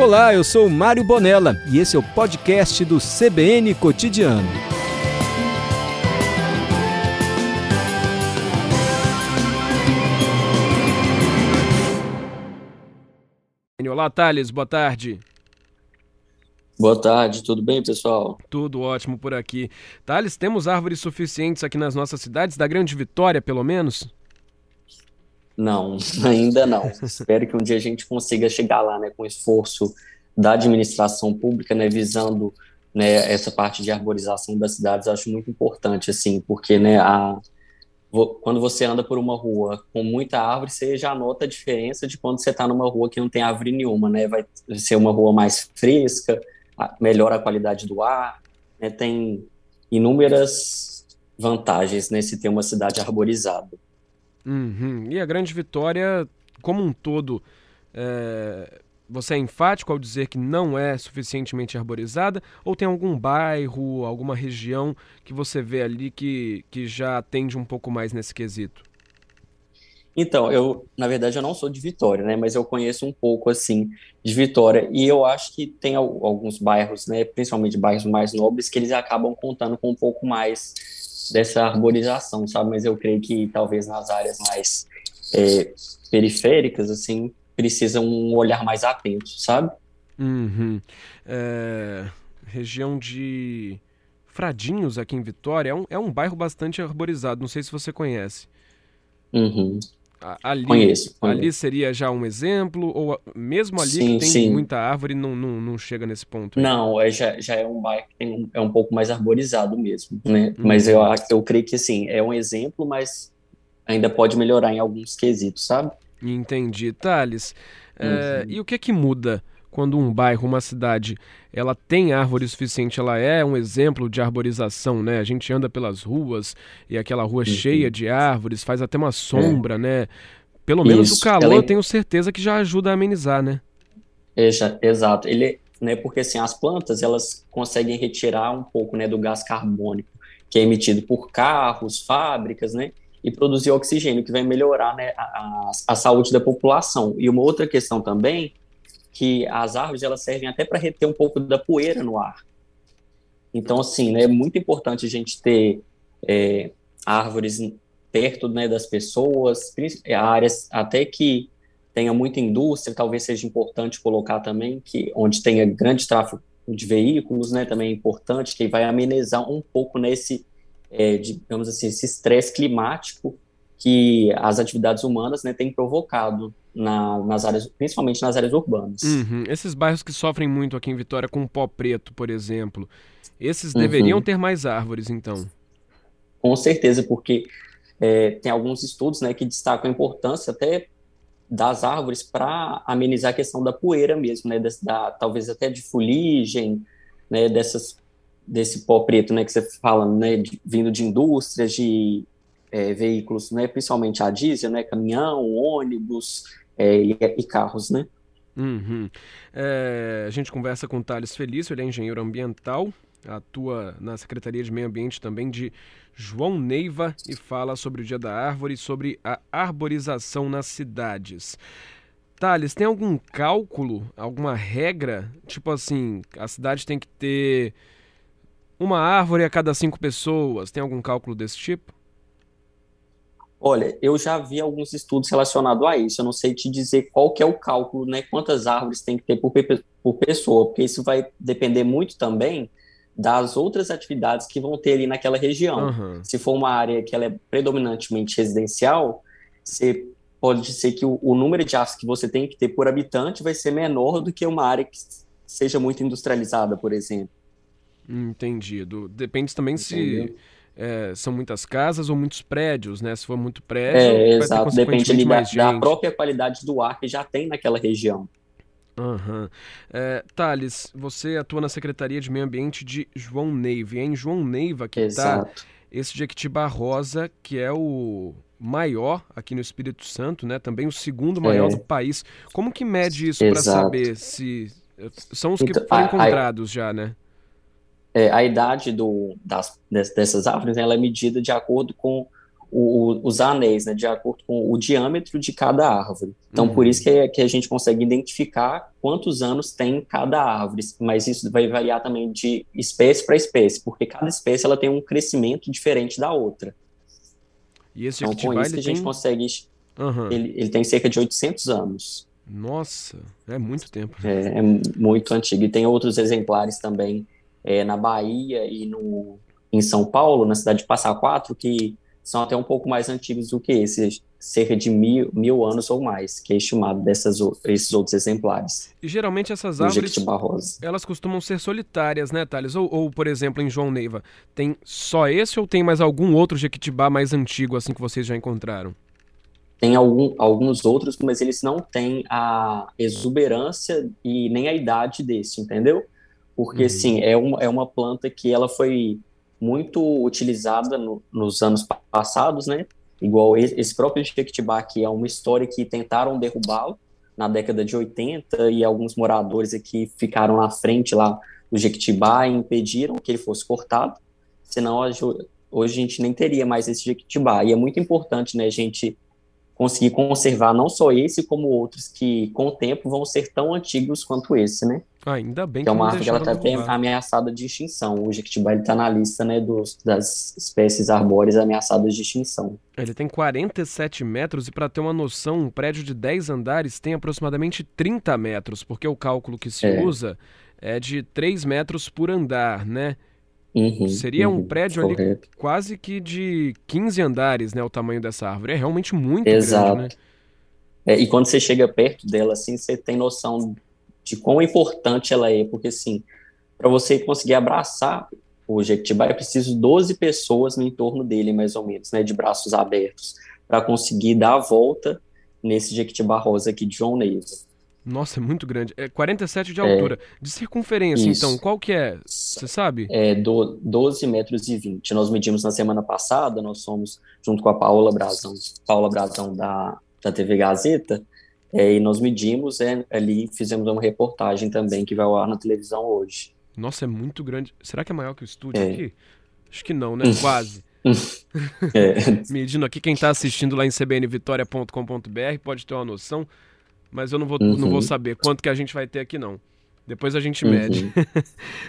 Olá, eu sou Mário Bonella e esse é o podcast do CBN Cotidiano. Olá, Thales, boa tarde. Boa tarde, tudo bem, pessoal? Tudo ótimo por aqui. Thales, temos árvores suficientes aqui nas nossas cidades, da Grande Vitória, pelo menos? Não, ainda não. Espero que um dia a gente consiga chegar lá, né, com esforço da administração pública, né, visando né, essa parte de arborização das cidades. Acho muito importante, assim, porque, né, a, quando você anda por uma rua com muita árvore, você já nota a diferença de quando você está numa rua que não tem árvore nenhuma, né? Vai ser uma rua mais fresca, melhora a qualidade do ar, né? tem inúmeras vantagens né, ter uma cidade arborizada. Uhum. E a grande vitória, como um todo, é... você é enfático ao dizer que não é suficientemente arborizada? Ou tem algum bairro, alguma região que você vê ali que, que já atende um pouco mais nesse quesito? Então, eu, na verdade, eu não sou de Vitória, né, mas eu conheço um pouco, assim, de Vitória, e eu acho que tem alguns bairros, né, principalmente bairros mais nobres, que eles acabam contando com um pouco mais dessa arborização, sabe? Mas eu creio que talvez nas áreas mais é, periféricas, assim, precisa um olhar mais atento, sabe? Uhum. É, região de Fradinhos, aqui em Vitória, é um, é um bairro bastante arborizado, não sei se você conhece. Uhum. Ali, conheço, conheço, ali seria já um exemplo? Ou mesmo ali sim, que tem sim. muita árvore, não, não, não chega nesse ponto? Não, é, já, já é um bairro que é um pouco mais arborizado mesmo, né? Uhum. Mas eu, eu creio que, assim, é um exemplo, mas ainda pode melhorar em alguns quesitos, sabe? Entendi. Thales, é, uhum. é, e o que é que muda quando um bairro, uma cidade, ela tem árvore suficiente, ela é um exemplo de arborização, né? A gente anda pelas ruas e aquela rua uhum. cheia de árvores, faz até uma sombra, é. né? Pelo menos Isso. o calor, ela... tenho certeza que já ajuda a amenizar, né? É, já, exato. Ele, né, porque assim, as plantas, elas conseguem retirar um pouco, né, do gás carbônico que é emitido por carros, fábricas, né? E produzir oxigênio, que vai melhorar né, a, a, a saúde da população. E uma outra questão também que as árvores elas servem até para reter um pouco da poeira no ar. Então, assim, né, é muito importante a gente ter é, árvores perto né, das pessoas, é, áreas até que tenha muita indústria, talvez seja importante colocar também que onde tenha grande tráfego de veículos, né, também é importante, que vai amenizar um pouco nesse, é, digamos assim, esse estresse climático que as atividades humanas né, têm provocado na, nas áreas, principalmente nas áreas urbanas. Uhum. Esses bairros que sofrem muito aqui em Vitória com pó preto, por exemplo, esses uhum. deveriam ter mais árvores, então? Com certeza, porque é, tem alguns estudos né, que destacam a importância até das árvores para amenizar a questão da poeira mesmo, né, da, talvez até de fuligem, né, dessas, desse pó preto né, que você fala, né, de, vindo de indústrias, de é, veículos, né, principalmente a diesel, né, caminhão, ônibus é, e, e, carros, né. Uhum. É, a gente conversa com o Thales Felício, ele é engenheiro ambiental, atua na Secretaria de Meio Ambiente também de João Neiva e fala sobre o Dia da Árvore e sobre a arborização nas cidades. Thales, tem algum cálculo, alguma regra? Tipo assim, a cidade tem que ter uma árvore a cada cinco pessoas. Tem algum cálculo desse tipo? Olha, eu já vi alguns estudos relacionados a isso. Eu não sei te dizer qual que é o cálculo, né? Quantas árvores tem que ter por, por pessoa, porque isso vai depender muito também das outras atividades que vão ter ali naquela região. Uhum. Se for uma área que ela é predominantemente residencial, você pode ser que o, o, número de árvores que você tem que ter por habitante vai ser menor do que uma área que seja muito industrializada, por exemplo. Entendido. Depende também Entendeu? se é, são muitas casas ou muitos prédios, né? Se for muito prédio, é, exato. Depende ali da, da, própria qualidade do ar que já tem naquela região. Uhum. É, Thales, você atua na Secretaria de Meio Ambiente de João Neiva. E é em João Neiva que está esse Jequitibá Rosa, que é o maior aqui no Espírito Santo, né? Também o segundo maior é. do país. Como que mede isso para saber se são os que então, foram encontrados a, já, né? É, a idade do, das, dessas árvores ela é medida de acordo com o, os anéis, né, de acordo com o diâmetro de cada árvore. Então, uhum. por isso que, é, que a gente consegue identificar quantos anos tem cada árvore, mas isso vai variar também de espécie para espécie, porque cada espécie ela tem um crescimento diferente da outra. E esse então, com isso que a gente tem... consegue... Uhum. Ele, ele tem cerca de 800 anos. Nossa, é muito tempo. É, é muito antigo. E tem outros exemplares também é, na Bahia e no, em São Paulo, na cidade de Passa Quatro, que são até um pouco mais antigos do que esses, cerca de mil, mil anos ou mais, que é estimado dessas, esses outros exemplares. E geralmente essas árvores, elas costumam ser solitárias, né, Thales? Ou, ou, por exemplo, em João Neiva, tem só esse ou tem mais algum outro jequitibá mais antigo, assim, que vocês já encontraram? Tem algum, alguns outros, mas eles não têm a exuberância e nem a idade desse, entendeu? Porque, uhum. sim, é uma, é uma planta que ela foi muito utilizada no, nos anos passados, né? Igual esse próprio Jequitibá, que é uma história que tentaram derrubá-lo na década de 80 e alguns moradores aqui ficaram na frente lá do Jequitibá e impediram que ele fosse cortado, senão hoje a gente nem teria mais esse Jequitibá. E é muito importante, né, a gente conseguir conservar não só esse, como outros que, com o tempo, vão ser tão antigos quanto esse, né? Ah, ainda bem que, que é uma árvore que ela está bem ameaçada de extinção. O jequitibá está na lista né, dos, das espécies arbóreas ameaçadas de extinção. Ele tem 47 metros e, para ter uma noção, um prédio de 10 andares tem aproximadamente 30 metros, porque o cálculo que se é. usa é de 3 metros por andar, né? Uhum, Seria uhum, um prédio correto. ali quase que de 15 andares, né? O tamanho dessa árvore. É realmente muito Exato. grande, né? É, e quando você chega perto dela, assim, você tem noção de quão importante ela é, porque, assim, para você conseguir abraçar o Jequitibá, é preciso 12 pessoas no entorno dele, mais ou menos, né? De braços abertos, para conseguir dar a volta nesse Jequitibá rosa aqui de João Neiva. Nossa, é muito grande. É 47 de altura. É, de circunferência, isso. então, qual que é? Você sabe? É do, 12 metros e 20. Nós medimos na semana passada, nós fomos junto com a Paula Brazão, Paula Brazão da, da TV Gazeta, é, e nós medimos é, ali fizemos uma reportagem também que vai ao ar na televisão hoje. Nossa, é muito grande. Será que é maior que o estúdio é. aqui? Acho que não, né? Quase. é. Medindo aqui, quem está assistindo lá em cbnvitoria.com.br pode ter uma noção mas eu não vou, uhum. não vou uhum. saber quanto que a gente vai ter aqui, não. Depois a gente mede. Uhum.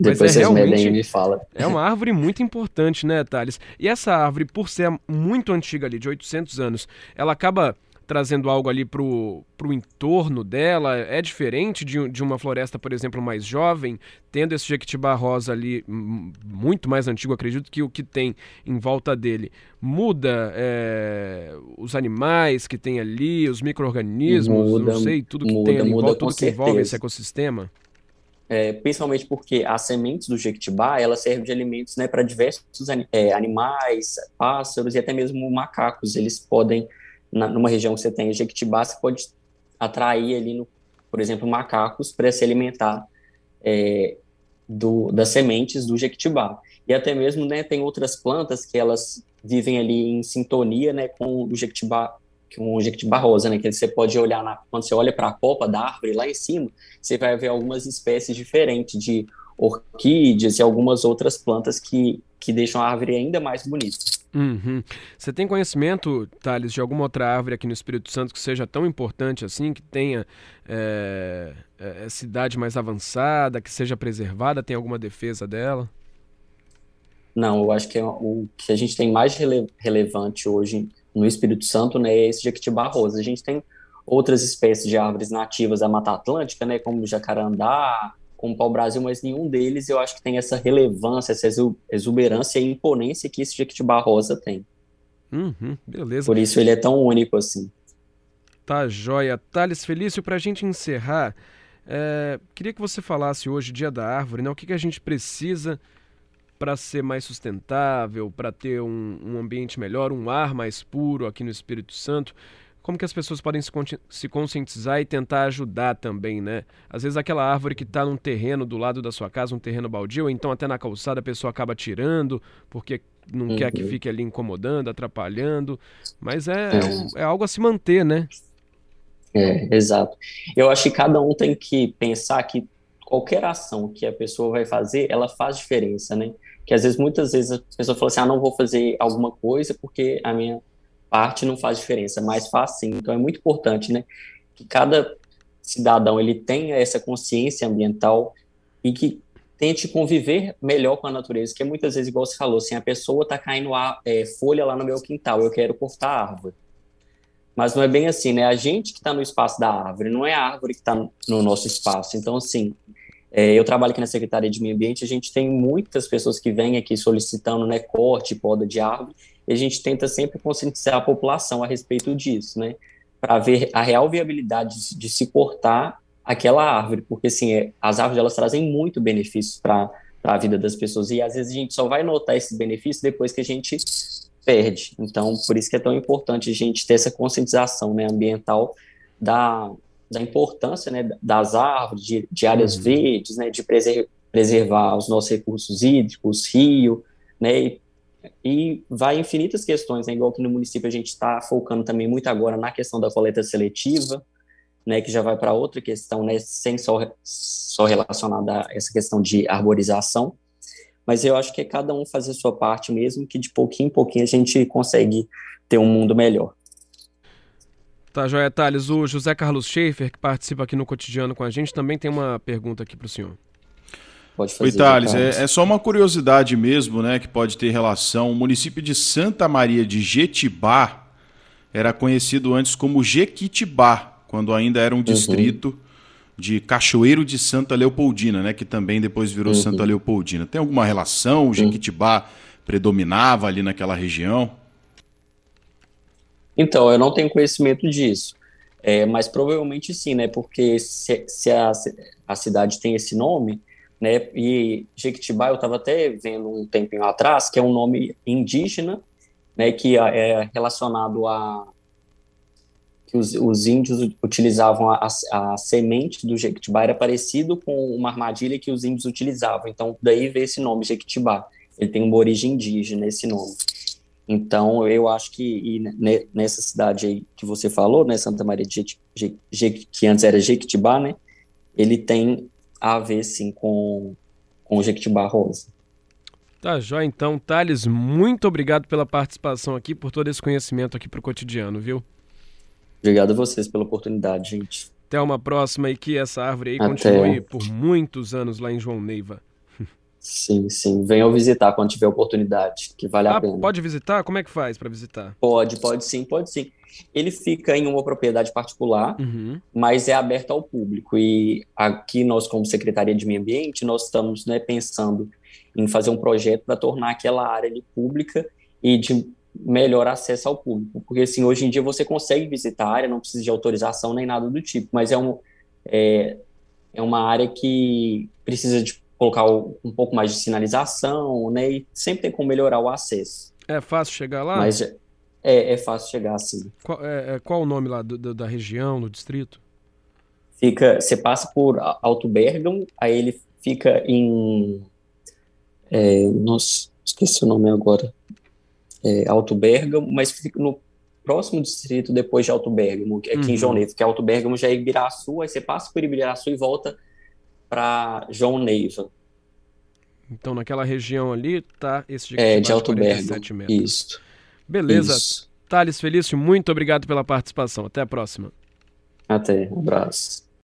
mas Depois é realmente me fala. é uma árvore muito importante, né, Thales? E essa árvore, por ser muito antiga ali, de 800 anos, ela acaba trazendo algo ali para o entorno dela? É diferente de, de uma floresta, por exemplo, mais jovem, tendo esse jequitibá rosa ali, muito mais antigo, acredito que o que tem em volta dele muda é, os animais que tem ali, os micro-organismos, não sei, tudo que muda, tem ali em volta, tudo que envolve esse ecossistema? É, principalmente porque as sementes do jequitibá, ela serve de alimentos né, para diversos é, animais, pássaros e até mesmo macacos. Eles podem na, numa região que você tem Jequitibá, você pode atrair ali, no, por exemplo, macacos para se alimentar é, do, das sementes do Jequitibá. E até mesmo né, tem outras plantas que elas vivem ali em sintonia né, com o Jequitibá, com o Jequitibá rosa, né, que você pode olhar, na, quando você olha para a copa da árvore lá em cima, você vai ver algumas espécies diferentes de orquídeas e algumas outras plantas que, que deixam a árvore ainda mais bonita. Uhum. Você tem conhecimento, Thales, de alguma outra árvore aqui no Espírito Santo que seja tão importante assim, que tenha é, é, cidade mais avançada, que seja preservada? Tem alguma defesa dela? Não, eu acho que é o que a gente tem mais rele relevante hoje no Espírito Santo né, é esse Jequitibá rosa. A gente tem outras espécies de árvores nativas da Mata Atlântica, né, como jacarandá, como pau-brasil, mas nenhum deles eu acho que tem essa relevância, essa exuberância e imponência que esse Jequitibá rosa tem. Uhum, beleza. Por isso ele é tão único assim. Tá joia. Thales Felício, para a gente encerrar, é, queria que você falasse hoje, Dia da Árvore, né? o que, que a gente precisa para ser mais sustentável, para ter um, um ambiente melhor, um ar mais puro aqui no Espírito Santo como que as pessoas podem se, se conscientizar e tentar ajudar também, né? Às vezes aquela árvore que está num terreno do lado da sua casa, um terreno baldio, ou então até na calçada a pessoa acaba tirando, porque não uhum. quer que uhum. fique ali incomodando, atrapalhando, mas é, é, um, é algo a se manter, né? É, exato. Eu acho que cada um tem que pensar que qualquer ação que a pessoa vai fazer, ela faz diferença, né? que às vezes, muitas vezes, a pessoa fala assim, ah, não vou fazer alguma coisa porque a minha parte não faz diferença, mas faz sim. Então é muito importante, né, que cada cidadão ele tenha essa consciência ambiental e que tente conviver melhor com a natureza, que é muitas vezes, igual você falou, assim, a pessoa está caindo a, é, folha lá no meu quintal, eu quero cortar a árvore. Mas não é bem assim, né? A gente que está no espaço da árvore, não é a árvore que está no nosso espaço. Então, assim, é, eu trabalho aqui na Secretaria de Meio Ambiente, a gente tem muitas pessoas que vêm aqui solicitando né, corte, poda de árvore, e a gente tenta sempre conscientizar a população a respeito disso, né? Para ver a real viabilidade de, se cortar aquela árvore, porque assim, é, as árvores elas trazem muito benefícios para a vida das pessoas, e às vezes a gente só vai notar esses benefícios depois que a gente perde. Então, por isso que é tão importante a gente ter essa conscientização né, ambiental da, da importância né, das árvores, de, de áreas uhum. verdes, né, de preser, preservar os nossos recursos hídricos, rio, né, e, e vai infinitas questões, né, igual que no município a gente está focando também muito agora na questão da coleta seletiva, né, que já vai para outra questão, né, sem só, só relacionada a essa questão de arborização, mas eu acho que é cada um fazer a sua parte mesmo, que de pouquinho em pouquinho a gente consegue ter um mundo melhor. Tá, Joia Thales. O José Carlos Schaefer, que participa aqui no cotidiano com a gente, também tem uma pergunta aqui para o senhor. Pode fazer. Oi, Thales, é, é, só uma curiosidade mesmo, né, que pode ter relação. O município de Santa Maria de Jetibá era conhecido antes como Jequitibá, quando ainda era um uhum. distrito uhum. de Cachoeiro de Santa Leopoldina, né, que também depois virou uhum. Santa Leopoldina. Tem alguma relação? O Jequitibá uhum. predominava ali naquela região? Então, eu não tenho conhecimento disso. É, mas provavelmente sim, né? Porque se, se a, a, cidade tem esse nome, né? E Jequitibá, eu estava até vendo um tempinho atrás, que é um nome indígena, né? Que é relacionado a que os, os índios utilizavam a, a, a, semente do Jequitibá era parecido com uma armadilha que os índios utilizavam. Então, daí veio esse nome Jequitibá. Ele tem uma origem indígena, esse nome. Então, eu acho que nessa cidade aí que você falou, né, Santa Maria de que antes era Jequitibá, né, ele tem a ver, sim, com, com Jequitibá Rosa. Tá, jó, então. Thales, muito obrigado pela participação aqui, por todo esse conhecimento aqui para o cotidiano, viu? Obrigado a vocês pela oportunidade, gente. Até uma próxima e que essa árvore aí Até. continue por muitos anos lá em João Neiva. Sim, sim. Venham visitar quando tiver oportunidade, que vale ah, a pena. Pode visitar? Como é que faz para visitar? Pode, pode sim, pode sim. Ele fica em uma propriedade particular, uhum. mas é aberto ao público. E aqui nós, como Secretaria de Meio Ambiente, nós estamos né, pensando em fazer um projeto para tornar aquela área ali pública e de melhor acesso ao público. Porque assim, hoje em dia você consegue visitar a área, não precisa de autorização nem nada do tipo, mas é, um, é, é uma área que precisa de colocar um pouco mais de sinalização, né? E sempre tem como melhorar o acesso. É fácil chegar lá? Mas é, é fácil chegar, sim. Qual, é, é, qual o nome lá do, do, da região, do distrito? Fica, você passa por Alto Bergamo, aí ele fica em, é, nossa, esqueci o nome agora, é, Alto Bergamo, mas fica no próximo distrito depois de Alto Bergamo, aqui uhum. em João Neto, que é Alto Bergamo já é Ibiraçu, aí você passa por Ibiraçu e volta para João Neiva. Então, naquela região ali tá esse de, é, de Alto Bergo. Isso. Beleza. Isso. Thales Felício, muito obrigado pela participação. Até a próxima. Até. Um abraço.